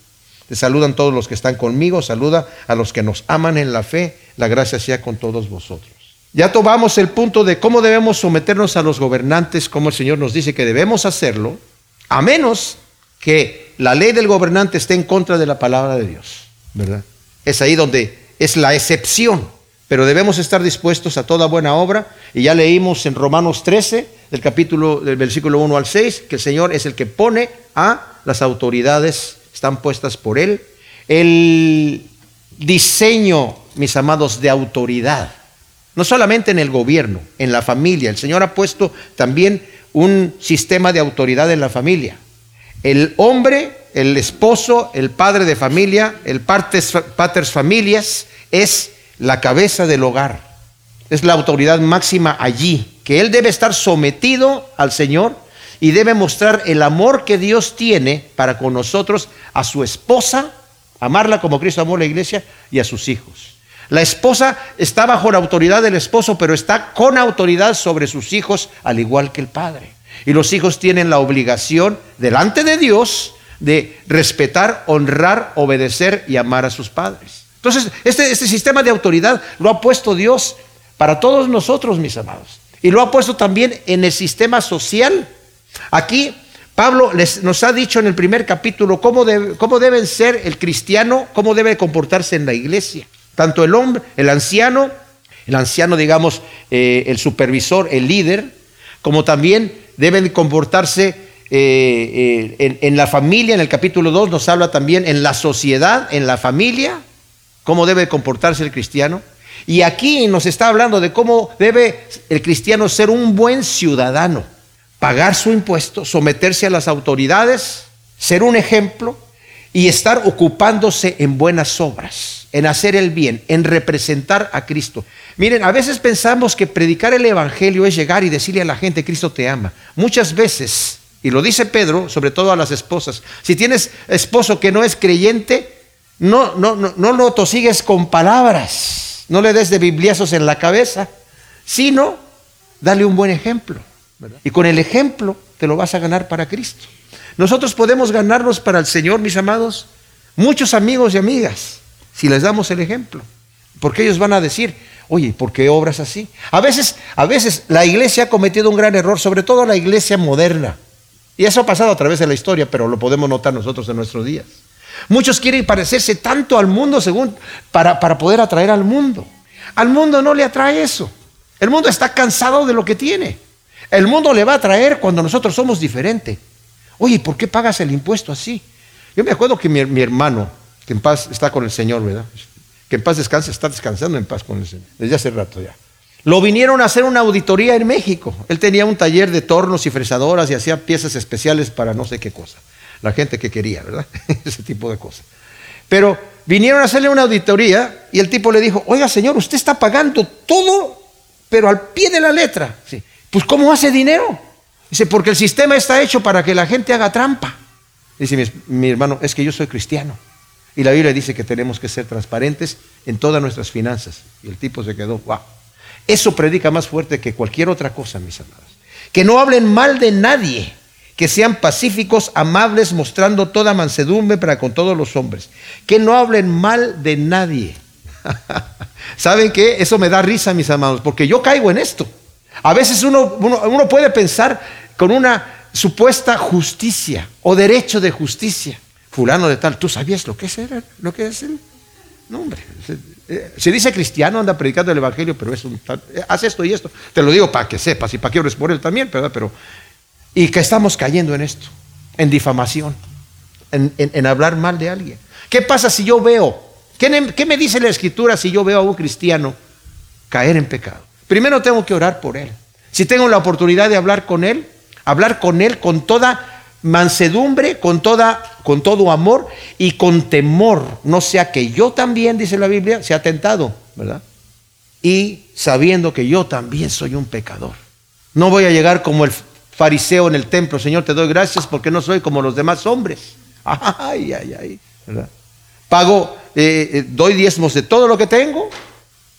Te saludan todos los que están conmigo, saluda a los que nos aman en la fe, la gracia sea con todos vosotros. Ya tomamos el punto de cómo debemos someternos a los gobernantes, como el Señor nos dice que debemos hacerlo, a menos que la ley del gobernante esté en contra de la palabra de Dios, ¿verdad? Es ahí donde es la excepción. Pero debemos estar dispuestos a toda buena obra. Y ya leímos en Romanos 13, del capítulo del versículo 1 al 6, que el Señor es el que pone a las autoridades, están puestas por Él. El diseño, mis amados, de autoridad. No solamente en el gobierno, en la familia. El Señor ha puesto también un sistema de autoridad en la familia. El hombre el esposo, el padre de familia, el paters familias, es la cabeza del hogar. Es la autoridad máxima allí, que él debe estar sometido al Señor y debe mostrar el amor que Dios tiene para con nosotros a su esposa, amarla como Cristo amó la iglesia y a sus hijos. La esposa está bajo la autoridad del esposo, pero está con autoridad sobre sus hijos, al igual que el padre. Y los hijos tienen la obligación delante de Dios de respetar, honrar, obedecer y amar a sus padres. Entonces, este, este sistema de autoridad lo ha puesto Dios para todos nosotros, mis amados. Y lo ha puesto también en el sistema social. Aquí Pablo nos ha dicho en el primer capítulo cómo, cómo deben ser el cristiano, cómo debe comportarse en la iglesia. Tanto el hombre, el anciano, el anciano, digamos, eh, el supervisor, el líder, como también deben comportarse eh, eh, en, la familia, en el capítulo 2 nos habla también en la sociedad, en la familia, cómo debe comportarse el cristiano. Y aquí nos está hablando de cómo debe el cristiano ser un buen ciudadano, pagar su impuesto, someterse a las autoridades, ser un ejemplo y estar ocupándose en buenas obras, en hacer el bien, en representar a Cristo. Miren, a veces pensamos que predicar el Evangelio es llegar y decirle a la gente, Cristo te ama. Muchas veces y lo dice Pedro, sobre todo a las esposas. Si tienes esposo que no es creyente, no, no, no, no lo tosigues con palabras, no le des de bibliazos en la cabeza, sino dale un buen ejemplo. Y con el ejemplo te lo vas a ganar para Cristo. Nosotros podemos ganarnos para el Señor, mis amados, muchos amigos y amigas, si les damos el ejemplo. Porque ellos van a decir, oye, ¿por qué obras así? A veces, a veces la iglesia ha cometido un gran error, sobre todo la iglesia moderna. Y eso ha pasado a través de la historia, pero lo podemos notar nosotros en nuestros días. Muchos quieren parecerse tanto al mundo según para, para poder atraer al mundo. Al mundo no le atrae eso. El mundo está cansado de lo que tiene. El mundo le va a atraer cuando nosotros somos diferentes. Oye, ¿por qué pagas el impuesto así? Yo me acuerdo que mi, mi, hermano, que en paz está con el Señor, ¿verdad? Que en paz descanse, está descansando en paz con el desde hace rato ya. Lo vinieron a hacer una auditoría en México. Él tenía un taller de tornos y fresadoras y hacía piezas especiales para no sé qué cosa. La gente que quería, ¿verdad? Ese tipo de cosas. Pero vinieron a hacerle una auditoría y el tipo le dijo, oiga señor, usted está pagando todo, pero al pie de la letra. Sí. Pues ¿cómo hace dinero? Dice, porque el sistema está hecho para que la gente haga trampa. Dice mi hermano, es que yo soy cristiano. Y la Biblia dice que tenemos que ser transparentes en todas nuestras finanzas. Y el tipo se quedó, wow. Eso predica más fuerte que cualquier otra cosa, mis amados. Que no hablen mal de nadie, que sean pacíficos, amables, mostrando toda mansedumbre para con todos los hombres. Que no hablen mal de nadie. ¿Saben qué? Eso me da risa, mis amados, porque yo caigo en esto. A veces uno, uno, puede pensar con una supuesta justicia o derecho de justicia. Fulano de tal, ¿tú sabías lo que es él? ¿Lo que es él? No, hombre. Se, dice cristiano, anda predicando el evangelio, pero es un hace esto y esto. Te lo digo para que sepas y para que ores por él también, ¿verdad? Pero, y que estamos cayendo en esto, en difamación, en, hablar mal de alguien. ¿Qué pasa si yo veo? ¿qué, ¿Qué me dice la escritura si yo veo a un cristiano caer en pecado? Primero tengo que orar por él. Si tengo la oportunidad de hablar con él, hablar con él con toda mansedumbre, con, toda, con todo amor y con temor, no sea que yo también, dice la Biblia, sea tentado, ¿verdad? Y sabiendo que yo también soy un pecador. No voy a llegar como el fariseo en el templo, Señor, te doy gracias porque no soy como los demás hombres. Ay, ay, ay, ¿verdad? Pago, eh, eh, doy diezmos de todo lo que tengo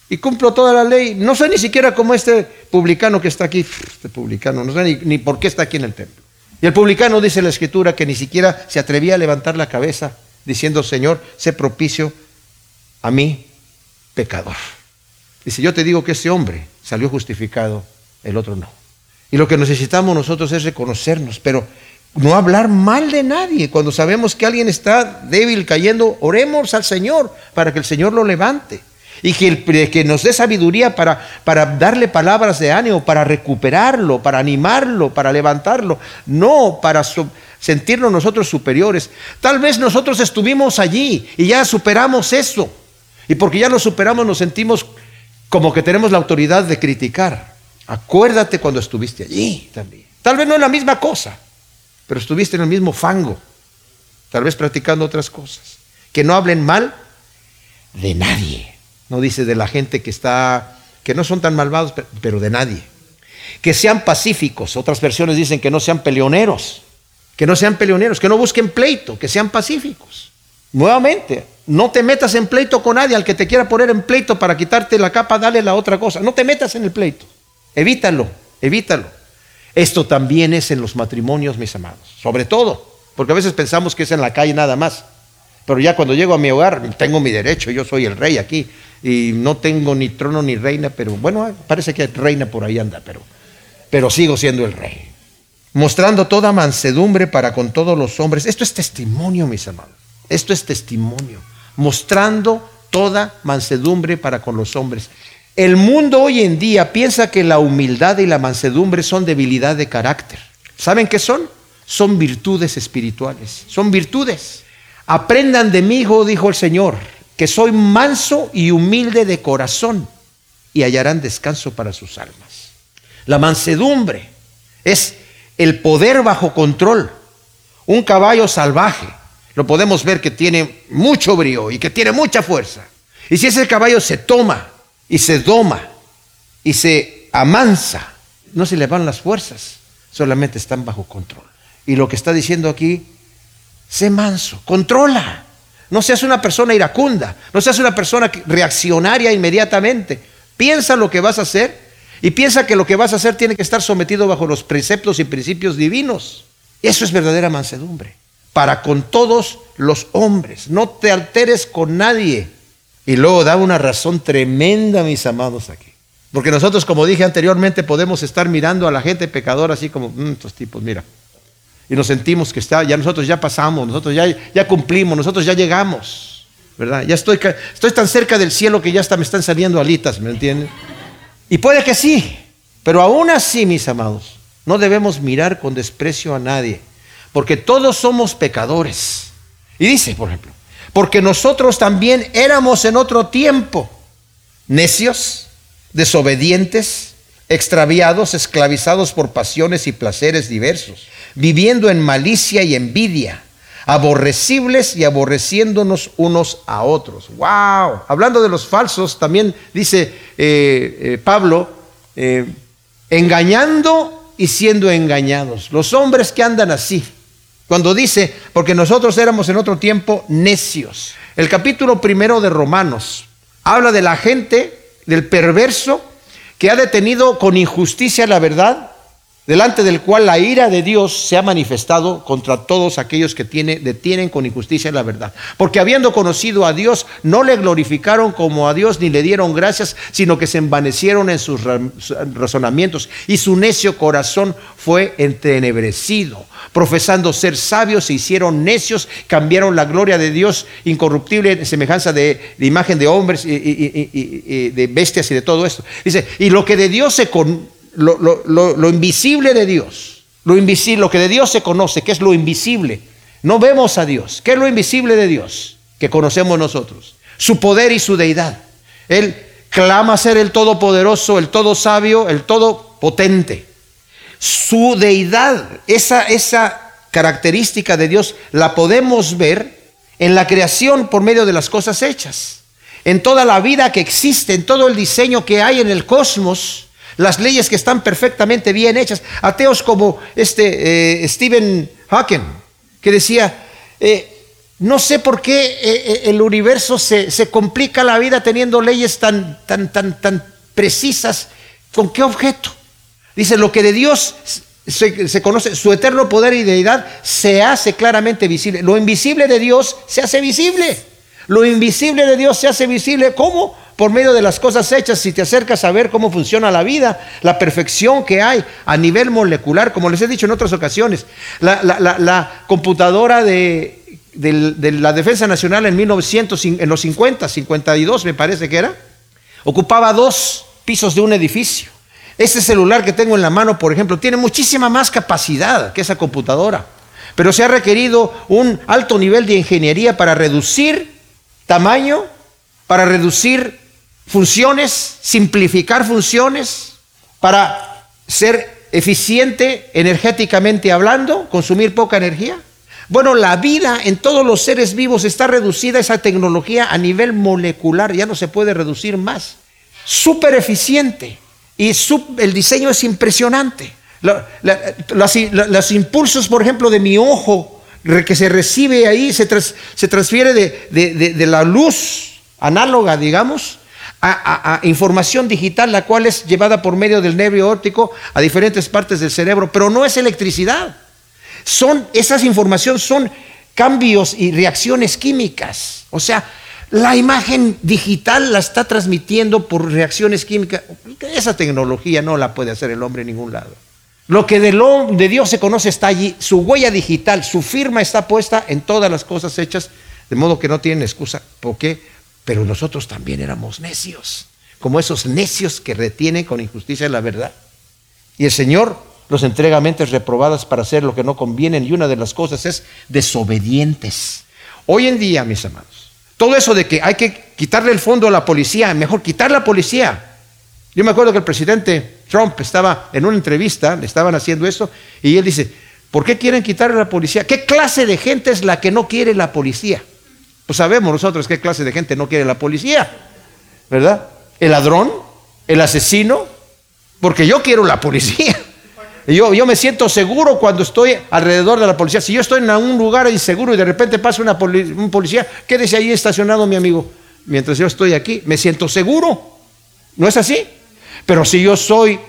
y cumplo toda la ley. No sé ni siquiera como este publicano que está aquí, este publicano, no sé ni, ni por qué está aquí en el templo. Y el publicano dice en la escritura que ni siquiera se atrevía a levantar la cabeza diciendo, Señor, sé propicio a mí, pecador. Dice, yo te digo que ese hombre salió justificado, el otro no. Y lo que necesitamos nosotros es reconocernos, pero no hablar mal de nadie. Cuando sabemos que alguien está débil, cayendo, oremos al Señor para que el Señor lo levante y que, nos dé sabiduría para, para darle palabras de ánimo, para recuperarlo, para animarlo, para levantarlo, no para sentirnos nosotros superiores. Tal vez nosotros estuvimos allí y ya superamos eso. Y porque ya lo superamos nos sentimos como que tenemos la autoridad de criticar. Acuérdate cuando estuviste allí también. Tal vez no es la misma cosa, pero estuviste en el mismo fango. Tal vez practicando otras cosas. Que no hablen mal de nadie. No dice de la gente que está, que no son tan malvados, pero de nadie. Que sean pacíficos. Otras versiones dicen que no sean peleoneros. Que no sean peleoneros, que no busquen pleito, que sean pacíficos. Nuevamente, no te metas en pleito con nadie. Al que te quiera poner en pleito para quitarte la capa, dale la otra cosa. No te metas en el pleito. Evítalo, evítalo. Esto también es en los matrimonios, mis amados. Sobre todo, porque a veces pensamos que es en la calle nada más. Pero ya cuando llego a mi hogar, tengo mi derecho, yo soy el rey aquí y no tengo ni trono ni reina, pero bueno, parece que reina por ahí anda, pero, pero sigo siendo el rey. Mostrando toda mansedumbre para con todos los hombres. Esto es testimonio, mis amados. Esto es testimonio. Mostrando toda mansedumbre para con los hombres. El mundo hoy en día piensa que la humildad y la mansedumbre son debilidad de carácter. ¿Saben qué son? Son virtudes espirituales. Son virtudes. Aprendan de mí, dijo el Señor que soy manso y humilde de corazón y hallarán descanso para sus almas. La mansedumbre es el poder bajo control. Un caballo salvaje, lo podemos ver que tiene mucho brío y que tiene mucha fuerza. Y si ese caballo se toma y se doma y se amansa, no se le van las fuerzas, solamente están bajo control. Y lo que está diciendo aquí, sé manso, controla. No seas una persona iracunda, no seas una persona reaccionaria inmediatamente. Piensa lo que vas a hacer y piensa que lo que vas a hacer tiene que estar sometido bajo los preceptos y principios divinos. Eso es verdadera mansedumbre. Para con todos los hombres. No te alteres con nadie. Y luego da una razón tremenda, mis amados, aquí. Porque nosotros, como dije anteriormente, podemos estar mirando a la gente pecadora así como, mm, estos tipos, mira, y nos sentimos que está, ya nosotros ya pasamos, nosotros ya, ya cumplimos, nosotros ya llegamos, ¿verdad? Ya estoy, estoy tan cerca del cielo que ya hasta me están saliendo alitas, ¿me entienden? Y puede que sí, pero aún así, mis amados, no debemos mirar con desprecio a nadie, porque todos somos pecadores. Y dice, por ejemplo, porque nosotros también éramos en otro tiempo necios, desobedientes, extraviados, esclavizados por pasiones y placeres diversos viviendo en malicia y envidia, aborrecibles y aborreciéndonos unos a otros. ¡Wow! Hablando de los falsos, también dice eh, eh, Pablo, eh, engañando y siendo engañados. Los hombres que andan así. Cuando dice, porque nosotros éramos en otro tiempo necios. El capítulo primero de Romanos habla de la gente, del perverso, que ha detenido con injusticia la verdad delante del cual la ira de Dios se ha manifestado contra todos aquellos que tiene, detienen con injusticia la verdad. Porque habiendo conocido a Dios, no le glorificaron como a Dios ni le dieron gracias, sino que se envanecieron en sus razonamientos y su necio corazón fue entenebrecido. Profesando ser sabios, se hicieron necios, cambiaron la gloria de Dios incorruptible en semejanza de, imagen de hombres y, de bestias y de todo esto. Dice, y lo que de Dios se con, lo, invisible de Dios, lo invisible, lo que de Dios se conoce, que es lo invisible. No vemos a Dios. ¿Qué es lo invisible de Dios? Que conocemos nosotros. Su poder y su deidad. Él clama ser el todopoderoso, el todo sabio, el todo potente. Su deidad, esa, esa característica de Dios, la podemos ver en la creación por medio de las cosas hechas. En toda la vida que existe, en todo el diseño que hay en el cosmos, las leyes que están perfectamente bien hechas. Ateos como este eh, Stephen Hawking, que decía, eh, no sé por qué eh, el universo se, complica la vida teniendo leyes tan, tan, tan, tan precisas. ¿Con qué objeto? Dice, lo que de Dios se, se, conoce, su eterno poder y deidad se hace claramente visible. Lo invisible de Dios se hace visible. Lo invisible de Dios se hace visible. ¿Cómo? Por medio de las cosas hechas, si te acercas a ver cómo funciona la vida, la perfección que hay a nivel molecular, como les he dicho en otras ocasiones, la, computadora de, la Defensa Nacional en, 1900, en los 50, 52 me parece que era, ocupaba dos pisos de un edificio. Este celular que tengo en la mano, por ejemplo, tiene muchísima más capacidad que esa computadora, pero se ha requerido un alto nivel de ingeniería para reducir tamaño, para reducir funciones, simplificar funciones para ser eficiente energéticamente hablando, consumir poca energía. Bueno, la vida en todos los seres vivos está reducida esa tecnología a nivel molecular, ya no se puede reducir más. Súper eficiente y el diseño es impresionante. los impulsos, por ejemplo, de mi ojo que se recibe ahí, se, se transfiere de la luz análoga, digamos, a, información digital, la cual es llevada por medio del nervio óptico a diferentes partes del cerebro, pero no es electricidad. Son, esas informaciones son cambios y reacciones químicas. O sea, la imagen digital la está transmitiendo por reacciones químicas. Esa tecnología no la puede hacer el hombre en ningún lado. Lo que de, lo, de Dios se conoce está allí. Su huella digital, su firma está puesta en todas las cosas hechas, de modo que no tienen excusa. ¿Por qué? Pero nosotros también éramos necios, como esos necios que retienen con injusticia la verdad. Y el Señor los entrega mentes reprobadas para hacer lo que no conviene y una de las cosas es desobedientes. Hoy en día, mis amados, todo eso de que hay que quitarle el fondo a la policía, mejor quitar la policía. Yo me acuerdo que el presidente Trump estaba en una entrevista, le estaban haciendo eso, y él dice, ¿por qué quieren quitarle a la policía? ¿Qué clase de gente es la que no quiere la policía? Pues sabemos nosotros qué clase de gente no quiere la policía, ¿verdad? El ladrón, el asesino, porque yo quiero la policía. Yo, yo me siento seguro cuando estoy alrededor de la policía. Si yo estoy en un lugar inseguro y de repente pasa una un policía, quédese ahí estacionado, mi amigo. Mientras yo estoy aquí, me siento seguro. ¿No es así? Pero si yo soy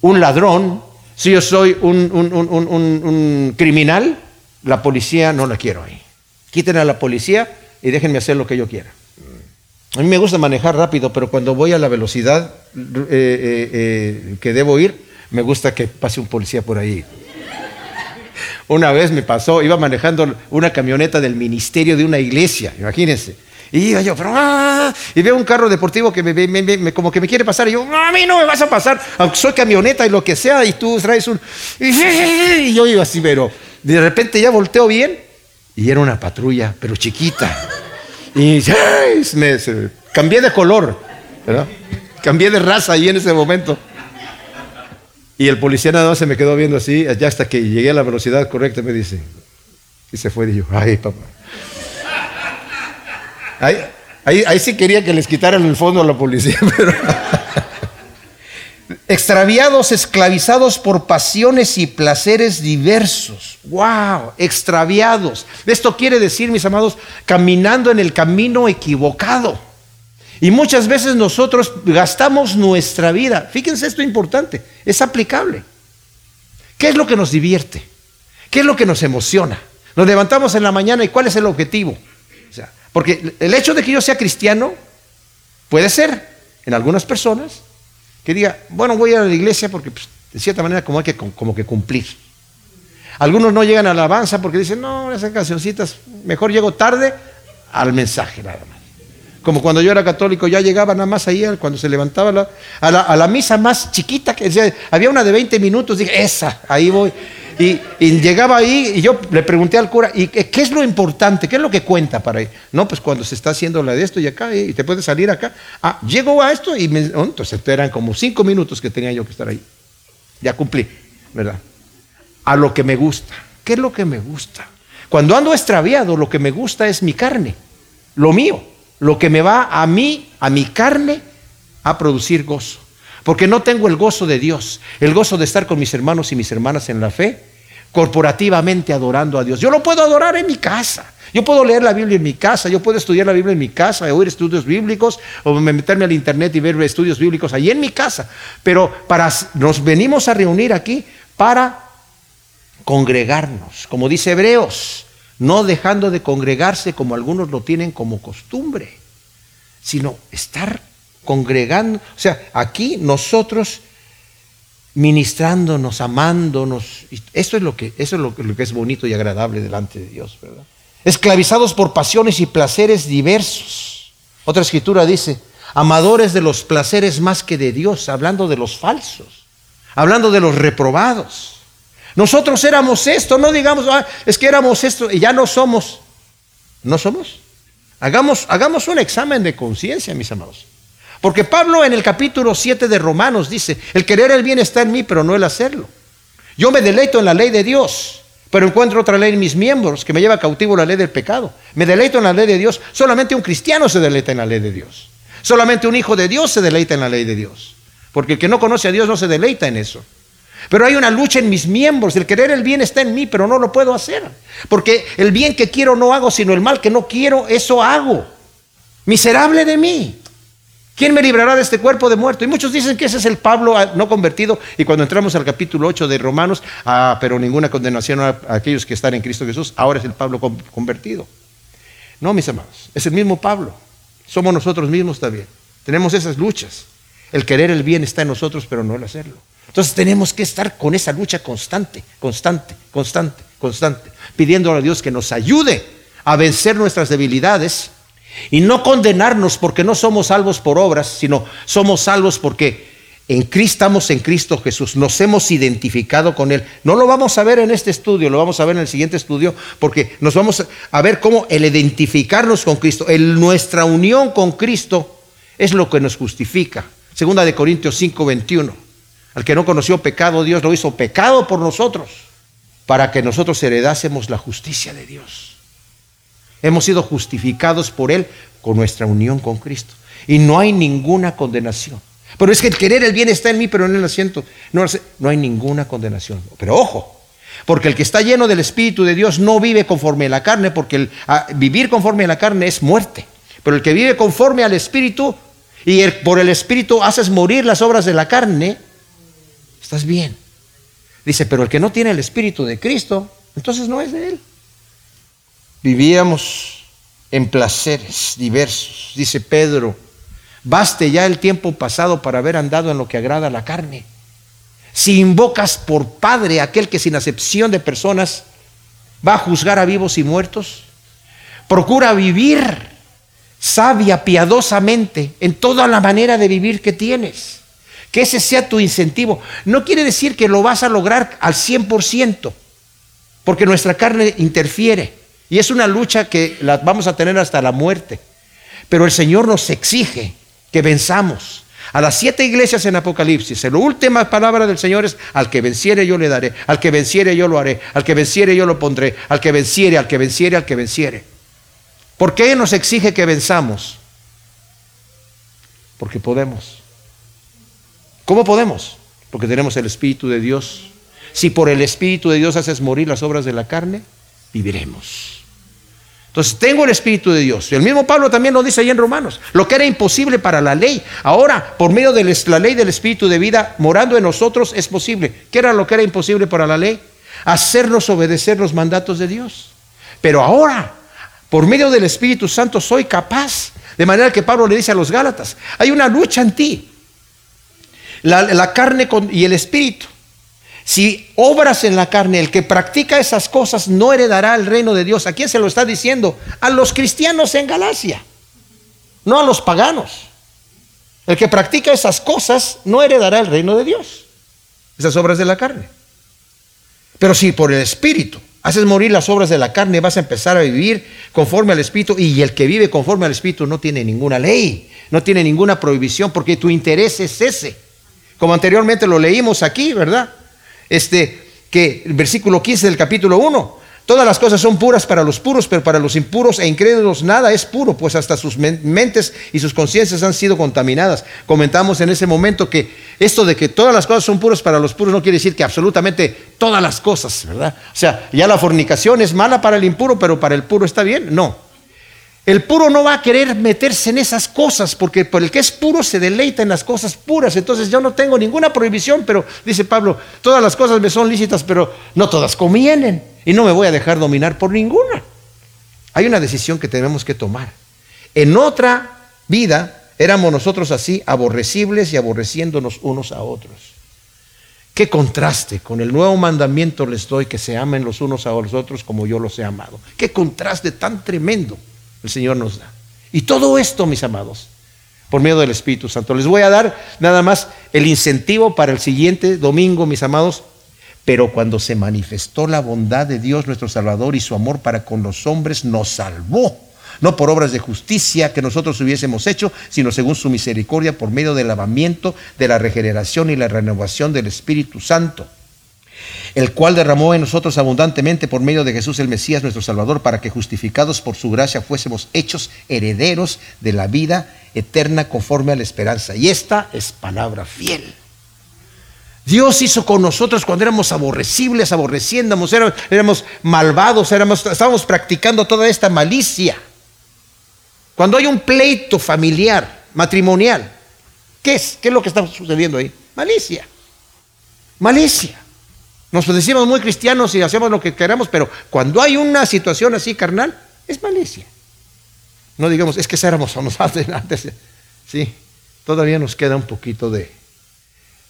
un ladrón, si yo soy un, un criminal, la policía no la quiero ahí. Quiten a la policía y déjenme hacer lo que yo quiera. A mí me gusta manejar rápido, pero cuando voy a la velocidad eh, eh, eh, que debo ir, me gusta que pase un policía por ahí. Una vez me pasó, iba manejando una camioneta del ministerio de una iglesia, imagínense. Y iba yo, ah", y veo un carro deportivo que me, como que me quiere pasar. Y yo, a mí no me vas a pasar, aunque soy camioneta y lo que sea, y tú traes un. Y yo iba así, pero de repente ya volteo bien y era una patrulla, pero chiquita. Y me, cambié de color, ¿verdad? cambié de raza ahí en ese momento. Y el policía nada más se me quedó viendo así, ya hasta que llegué a la velocidad correcta, me dice, y se fue, y yo, ay, papá. Ahí, ahí, ahí sí quería que les quitaran el fondo a la policía, pero extraviados, esclavizados por pasiones y placeres diversos. ¡Wow! Extraviados. Esto quiere decir, mis amados, caminando en el camino equivocado. Y muchas veces nosotros gastamos nuestra vida. Fíjense esto importante, es aplicable. ¿Qué es lo que nos divierte? ¿Qué es lo que nos emociona? Nos levantamos en la mañana y ¿cuál es el objetivo? O sea, porque el hecho de que yo sea cristiano puede ser en algunas personas que diga, bueno, voy a la iglesia porque pues, de cierta manera como hay que, como que cumplir. Algunos no llegan a la alabanza porque dicen, no, esas cancioncitas, mejor llego tarde al mensaje nada más. Como cuando yo era católico, ya llegaba nada más ahí, cuando se levantaba a, la, misa más chiquita, que había una de 20 minutos, dije, esa, ahí voy. Y, llegaba ahí y yo le pregunté al cura, ¿y qué es lo importante? ¿Qué es lo que cuenta para ir? No, pues cuando se está haciendo la de esto y acá, y te puedes salir acá. Ah, llego a esto y me, oh, entonces eran como cinco minutos que tenía yo que estar ahí. Ya cumplí, ¿verdad? A lo que me gusta. ¿Qué es lo que me gusta? Cuando ando extraviado, lo que me gusta es mi carne, lo mío lo que me va a mí, a mi carne, a producir gozo. Porque no tengo el gozo de Dios, el gozo de estar con mis hermanos y mis hermanas en la fe, corporativamente adorando a Dios. Yo lo puedo adorar en mi casa. Yo puedo leer la Biblia en mi casa, yo puedo estudiar la Biblia en mi casa, oír estudios bíblicos, o meterme al internet y ver estudios bíblicos ahí en mi casa. Pero para, nos venimos a reunir aquí para congregarnos, como dice Hebreos no dejando de congregarse como algunos lo tienen como costumbre, sino estar congregando. O sea, aquí nosotros ministrándonos, amándonos. Esto es lo que, eso es lo lo que es bonito y agradable delante de Dios, ¿verdad? Esclavizados por pasiones y placeres diversos. Otra escritura dice, amadores de los placeres más que de Dios, hablando de los falsos, hablando de los reprobados. Nosotros éramos esto, no digamos, ah, es que éramos esto y ya no somos. ¿No somos? Hagamos, hagamos un examen de conciencia, mis amados. Porque Pablo en el capítulo 7 de Romanos dice, el querer el bien está en mí, pero no el hacerlo. Yo me deleito en la ley de Dios, pero encuentro otra ley en mis miembros que me lleva cautivo la ley del pecado. Me deleito en la ley de Dios. Solamente un cristiano se deleita en la ley de Dios. Solamente un hijo de Dios se deleita en la ley de Dios. Porque el que no conoce a Dios no se deleita en eso. Pero hay una lucha en mis miembros. El querer el bien está en mí, pero no lo puedo hacer. Porque el bien que quiero no hago, sino el mal que no quiero, eso hago. Miserable de mí. ¿Quién me librará de este cuerpo de muerto? Y muchos dicen que ese es el Pablo ah, no convertido. Y cuando entramos al capítulo 8 de Romanos, ah, pero ninguna condenación a aquellos que están en Cristo Jesús, ahora es el Pablo convertido. No, mis amados, es el mismo Pablo. Somos nosotros mismos también. Tenemos esas luchas. El querer el bien está en nosotros, pero no el hacerlo. Entonces tenemos que estar con esa lucha constante, constante, constante, constante, pidiendo a Dios que nos ayude a vencer nuestras debilidades y no condenarnos porque no somos salvos por obras, sino somos salvos porque en Cristo estamos en Cristo Jesús, nos hemos identificado con Él. No lo vamos a ver en este estudio, lo vamos a ver en el siguiente estudio, porque nos vamos a ver cómo el identificarnos con Cristo, nuestra unión con Cristo es lo que nos justifica. Segunda de Corintios 5, 21. Al que no conoció pecado, Dios lo hizo pecado por nosotros, para que nosotros heredásemos la justicia de Dios. Hemos sido justificados por Él con nuestra unión con Cristo. Y no hay ninguna condenación. Pero es que el querer el bien está en mí, pero en el asiento. No, no hay ninguna condenación. Pero ojo, porque el que está lleno del Espíritu de Dios no vive conforme a la carne, porque vivir conforme a la carne es muerte. Pero el que vive conforme al Espíritu y por el Espíritu haces morir las obras de la carne, estás bien. Dice, pero el que no tiene el Espíritu de Cristo, entonces no es de Él. Vivíamos en placeres diversos, dice Pedro, baste ya el tiempo pasado para haber andado en lo que agrada a la carne. Si invocas por Padre aquel que sin acepción de personas va a juzgar a vivos y muertos, procura vivir sabia, piadosamente, en toda la manera de vivir que tienes. Que ese sea tu incentivo. No quiere decir que lo vas a lograr al 100%, porque nuestra carne interfiere. Y es una lucha que la vamos a tener hasta la muerte. Pero el Señor nos exige que venzamos. A las siete iglesias en Apocalipsis, la última palabra del Señor es, al que venciere yo le daré, al que venciere yo lo haré, al que venciere yo lo pondré, al que venciere, al que venciere, al que venciere. ¿Por qué nos exige que venzamos? Porque podemos. ¿Cómo podemos? Porque tenemos el Espíritu de Dios. Si por el Espíritu de Dios haces morir las obras de la carne, viviremos. Entonces tengo el Espíritu de Dios. Y el mismo Pablo también lo dice ahí en Romanos. Lo que era imposible para la ley, ahora por medio de la ley del Espíritu de vida morando en nosotros es posible. ¿Qué era lo que era imposible para la ley? Hacernos obedecer los mandatos de Dios. Pero ahora, por medio del Espíritu Santo, soy capaz. De manera que Pablo le dice a los Gálatas, hay una lucha en ti. La, carne y el Espíritu. Si obras en la carne, el que practica esas cosas no heredará el reino de Dios. ¿A quién se lo está diciendo? A los cristianos en Galacia, no a los paganos. El que practica esas cosas no heredará el reino de Dios. Esas obras de la carne. Pero si por el Espíritu haces morir las obras de la carne, vas a empezar a vivir conforme al Espíritu. Y el que vive conforme al Espíritu no tiene ninguna ley, no tiene ninguna prohibición, porque tu interés es ese. Como anteriormente lo leímos aquí, ¿verdad? este, que el versículo 15 del capítulo 1. Todas las cosas son puras para los puros, pero para los impuros e incrédulos nada es puro, pues hasta sus mentes y sus conciencias han sido contaminadas. Comentamos en ese momento que esto de que todas las cosas son puras para los puros no quiere decir que absolutamente todas las cosas, ¿verdad? O sea, ya la fornicación es mala para el impuro, pero para el puro está bien. No, el puro no va a querer meterse en esas cosas, porque por el que es puro se deleita en las cosas puras. Entonces yo no tengo ninguna prohibición, pero dice Pablo, todas las cosas me son lícitas, pero no todas convienen. Y no me voy a dejar dominar por ninguna. Hay una decisión que tenemos que tomar. En otra vida éramos nosotros así, aborrecibles y aborreciéndonos unos a otros. Qué contraste, con el nuevo mandamiento les doy que se amen los unos a los otros como yo los he amado. Qué contraste tan tremendo el Señor nos da. Y todo esto, mis amados, por medio del Espíritu Santo. Les voy a dar nada más el incentivo para el siguiente domingo, mis amados. Pero cuando se manifestó la bondad de Dios nuestro Salvador y su amor para con los hombres, nos salvó. No por obras de justicia que nosotros hubiésemos hecho, sino según su misericordia, por medio del lavamiento, de la regeneración y la renovación del Espíritu Santo el cual derramó en nosotros abundantemente por medio de Jesús el Mesías, nuestro Salvador, para que justificados por su gracia fuésemos hechos herederos de la vida eterna conforme a la esperanza. Y esta es palabra fiel. Dios hizo con nosotros cuando éramos aborrecibles, aborreciéndonos, éramos, malvados, éramos, estábamos practicando toda esta malicia. Cuando hay un pleito familiar, matrimonial, ¿qué es? ¿Qué es lo que está sucediendo ahí? Malicia. Malicia. Nos decimos muy cristianos y hacemos lo que queramos, pero cuando hay una situación así carnal, es malicia. No digamos, es que éramos antes. Sí, todavía nos queda un poquito de,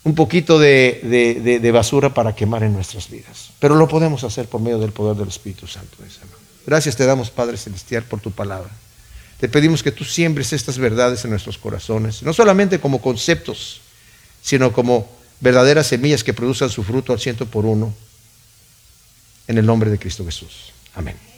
un poquito de, de, basura para quemar en nuestras vidas. Pero lo podemos hacer por medio del poder del Espíritu Santo. Gracias te damos, Padre Celestial, por tu palabra. Te pedimos que tú siembres estas verdades en nuestros corazones, no solamente como conceptos, sino como verdaderas semillas que produzcan su fruto al ciento por uno. En el nombre de Cristo Jesús. Amén.